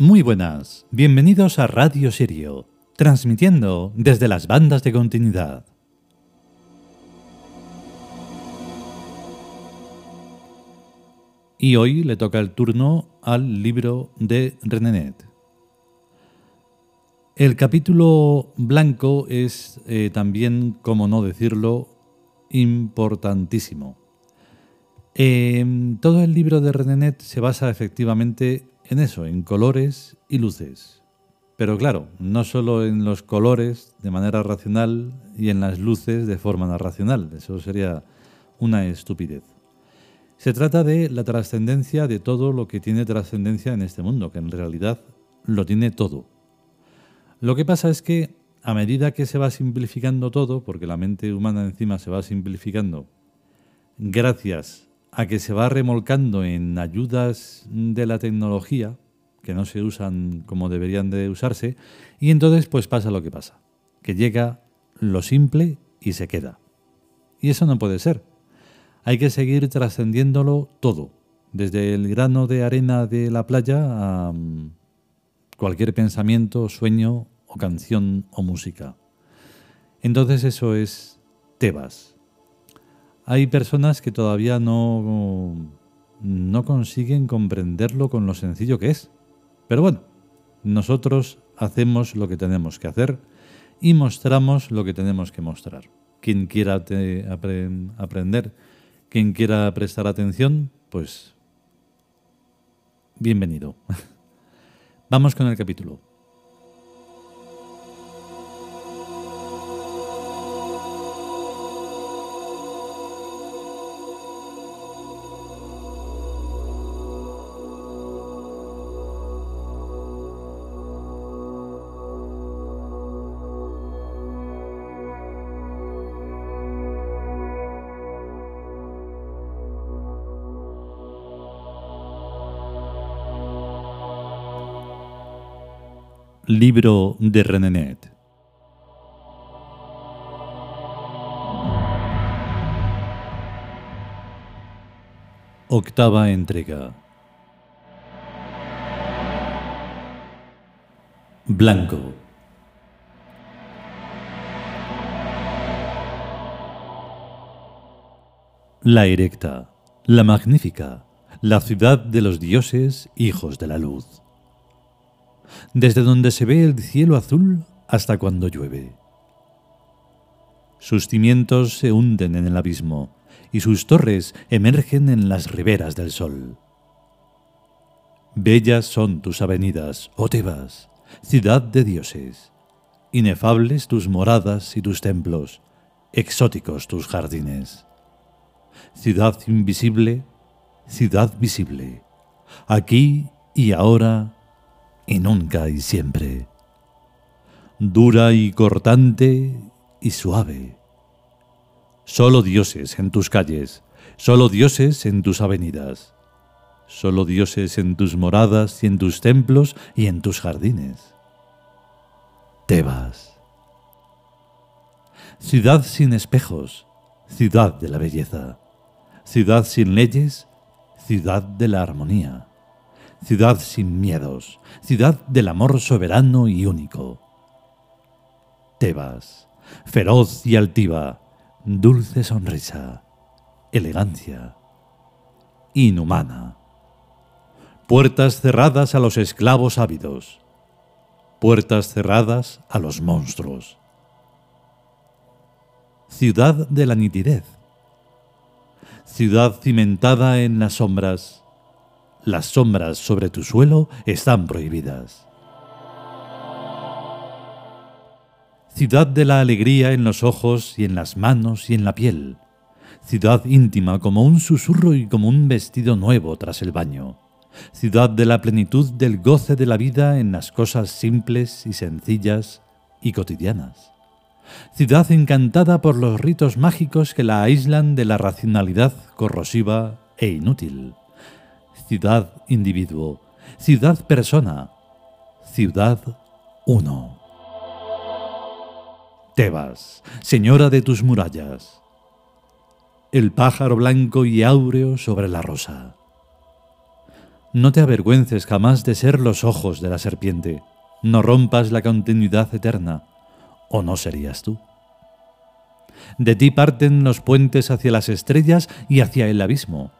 Muy buenas, bienvenidos a Radio Sirio, transmitiendo desde las bandas de continuidad. Y hoy le toca el turno al libro de Renenet. El capítulo blanco es eh, también, como no decirlo, importantísimo. Em, todo el libro de Renenet se basa efectivamente en eso, en colores y luces. Pero claro, no solo en los colores de manera racional y en las luces de forma no racional. Eso sería una estupidez. Se trata de la trascendencia de todo lo que tiene trascendencia en este mundo, que en realidad lo tiene todo. Lo que pasa es que a medida que se va simplificando todo, porque la mente humana encima se va simplificando, gracias a que se va remolcando en ayudas de la tecnología, que no se usan como deberían de usarse, y entonces pues pasa lo que pasa, que llega lo simple y se queda. Y eso no puede ser. Hay que seguir trascendiéndolo todo, desde el grano de arena de la playa a mm, cualquier pensamiento, sueño o canción o música. Entonces eso es Tebas, hay personas que todavía no, no consiguen comprenderlo con lo sencillo que es. Pero bueno, nosotros hacemos lo que tenemos que hacer y mostramos lo que tenemos que mostrar. Quien quiera aprender, quien quiera prestar atención, pues bienvenido. Vamos con el capítulo. Libro de Renenet. Octava entrega. Blanco. La erecta, la magnífica, la ciudad de los dioses, hijos de la luz desde donde se ve el cielo azul hasta cuando llueve. Sus cimientos se hunden en el abismo y sus torres emergen en las riberas del sol. Bellas son tus avenidas, oh Tebas, ciudad de dioses, inefables tus moradas y tus templos, exóticos tus jardines. Ciudad invisible, ciudad visible, aquí y ahora y nunca y siempre. Dura y cortante y suave. Solo dioses en tus calles, solo dioses en tus avenidas, solo dioses en tus moradas y en tus templos y en tus jardines. Tebas. Ciudad sin espejos, ciudad de la belleza, ciudad sin leyes, ciudad de la armonía ciudad sin miedos, ciudad del amor soberano y único. Tebas, feroz y altiva, dulce sonrisa, elegancia, inhumana. Puertas cerradas a los esclavos ávidos, puertas cerradas a los monstruos. Ciudad de la nitidez, ciudad cimentada en las sombras, las sombras sobre tu suelo están prohibidas. Ciudad de la alegría en los ojos y en las manos y en la piel. Ciudad íntima como un susurro y como un vestido nuevo tras el baño. Ciudad de la plenitud del goce de la vida en las cosas simples y sencillas y cotidianas. Ciudad encantada por los ritos mágicos que la aíslan de la racionalidad corrosiva e inútil ciudad individuo, ciudad persona, ciudad uno. Tebas, señora de tus murallas. El pájaro blanco y áureo sobre la rosa. No te avergüences jamás de ser los ojos de la serpiente. No rompas la continuidad eterna, o no serías tú. De ti parten los puentes hacia las estrellas y hacia el abismo.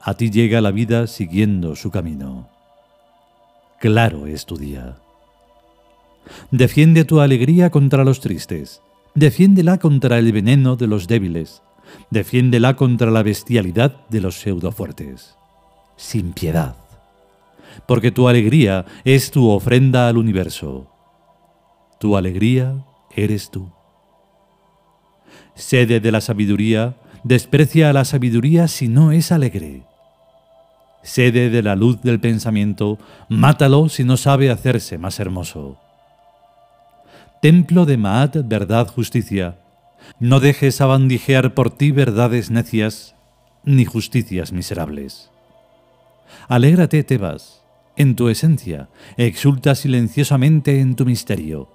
A ti llega la vida siguiendo su camino. Claro es tu día. Defiende tu alegría contra los tristes. Defiéndela contra el veneno de los débiles. Defiéndela contra la bestialidad de los pseudofuertes. Sin piedad. Porque tu alegría es tu ofrenda al universo. Tu alegría eres tú. Sede de la sabiduría, desprecia a la sabiduría si no es alegre. Sede de la luz del pensamiento, mátalo si no sabe hacerse más hermoso. Templo de Maat, verdad, justicia. No dejes abandijear por ti verdades necias, ni justicias miserables. Alégrate, Tebas, en tu esencia, exulta silenciosamente en tu misterio,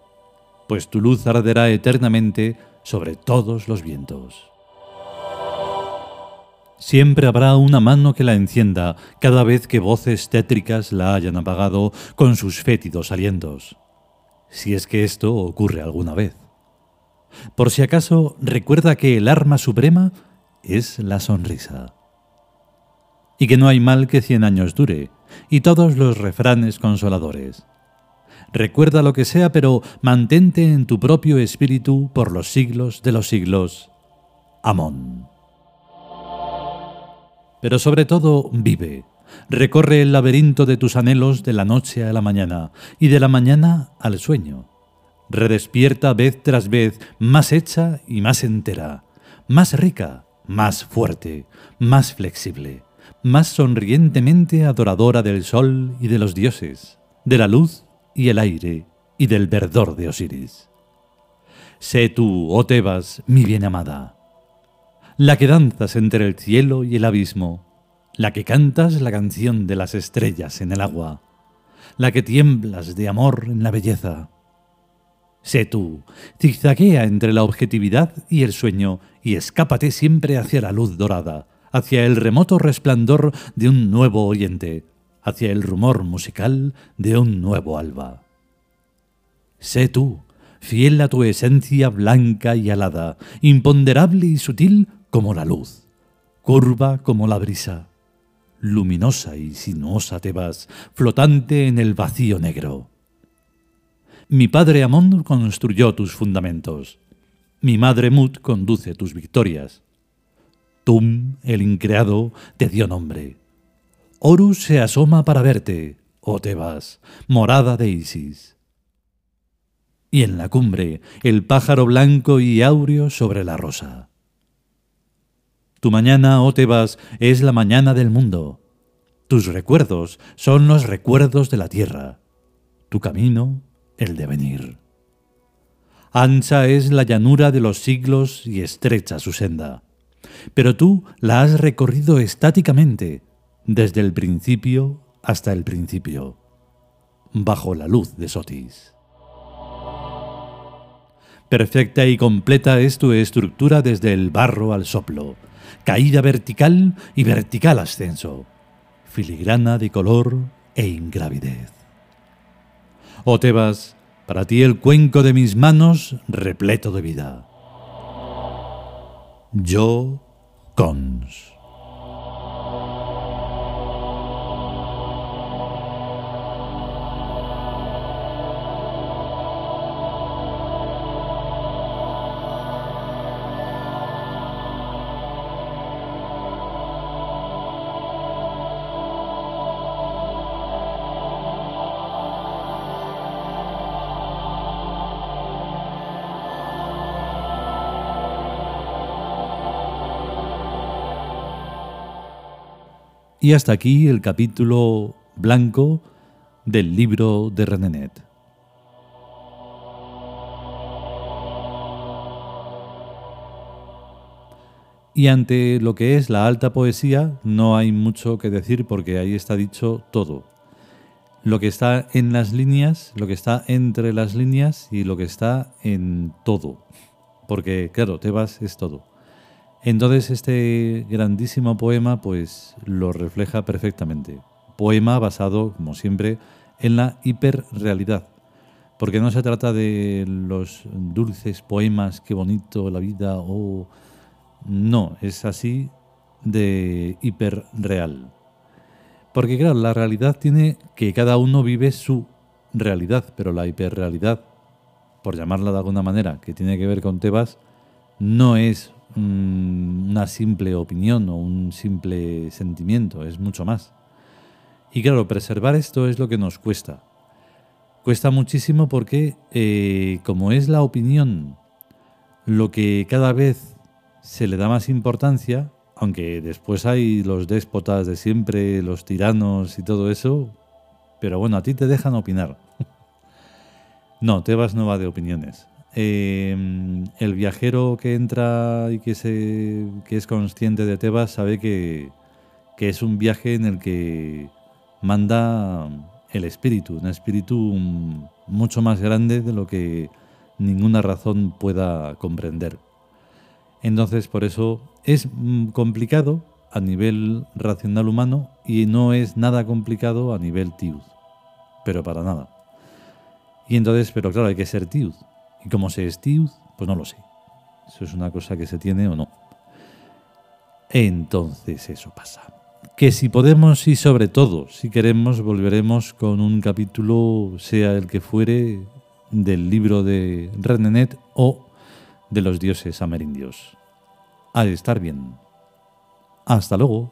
pues tu luz arderá eternamente sobre todos los vientos. Siempre habrá una mano que la encienda cada vez que voces tétricas la hayan apagado con sus fétidos alientos. Si es que esto ocurre alguna vez. Por si acaso, recuerda que el arma suprema es la sonrisa. Y que no hay mal que cien años dure, y todos los refranes consoladores. Recuerda lo que sea, pero mantente en tu propio espíritu por los siglos de los siglos. Amón. Pero sobre todo, vive. Recorre el laberinto de tus anhelos de la noche a la mañana y de la mañana al sueño. Redespierta vez tras vez, más hecha y más entera, más rica, más fuerte, más flexible, más sonrientemente adoradora del sol y de los dioses, de la luz y el aire y del verdor de Osiris. Sé tú, oh Tebas, mi bien amada, la que danzas entre el cielo y el abismo, la que cantas la canción de las estrellas en el agua, la que tiemblas de amor en la belleza. Sé tú, zigzaguea entre la objetividad y el sueño y escápate siempre hacia la luz dorada, hacia el remoto resplandor de un nuevo oyente, hacia el rumor musical de un nuevo alba. Sé tú, fiel a tu esencia blanca y alada, imponderable y sutil como la luz, curva como la brisa, luminosa y sinuosa te vas, flotante en el vacío negro. Mi padre Amón construyó tus fundamentos, mi madre Mut conduce tus victorias. Tum, el increado, te dio nombre. Horus se asoma para verte, oh Tebas, morada de Isis. Y en la cumbre, el pájaro blanco y áureo sobre la rosa. Tu mañana, oh Tebas, es la mañana del mundo. Tus recuerdos son los recuerdos de la tierra. Tu camino, el devenir. Ancha es la llanura de los siglos y estrecha su senda. Pero tú la has recorrido estáticamente, desde el principio hasta el principio, bajo la luz de Sotis. Perfecta y completa es tu estructura desde el barro al soplo, caída vertical y vertical ascenso, filigrana de color e ingravidez. Oh Tebas, para ti el cuenco de mis manos repleto de vida. Yo, Cons. Y hasta aquí el capítulo blanco del libro de Renenet. Y ante lo que es la alta poesía no hay mucho que decir porque ahí está dicho todo. Lo que está en las líneas, lo que está entre las líneas y lo que está en todo. Porque claro, Tebas es todo. Entonces este grandísimo poema pues lo refleja perfectamente. poema basado, como siempre, en la hiperrealidad. Porque no se trata de los dulces poemas, qué bonito la vida, o... no, es así de hiperreal. Porque claro, la realidad tiene que cada uno vive su realidad, pero la hiperrealidad, por llamarla de alguna manera, que tiene que ver con Tebas, no es una simple opinión o un simple sentimiento, es mucho más. Y claro, preservar esto es lo que nos cuesta. Cuesta muchísimo porque, eh, como es la opinión lo que cada vez se le da más importancia, aunque después hay los déspotas de siempre, los tiranos y todo eso, pero bueno, a ti te dejan opinar. no, Tebas no va de opiniones. Eh, el viajero que entra y que, es consciente de Tebas sabe que, que es un viaje en el que manda el espíritu, un espíritu mucho más grande de lo que ninguna razón pueda comprender. Entonces, por eso es mm, complicado a nivel racional humano y no es nada complicado a nivel tiud. Pero para nada. Y entonces, pero claro, hay que ser tiud. ¿Y cómo se tiud? Pues no lo sé. Eso es una cosa que se tiene o no. Entonces eso pasa. Que si podemos y sobre todo, si queremos, volveremos con un capítulo, sea el que fuere, del libro de Renenet o de los dioses amerindios. De estar bien. Hasta luego.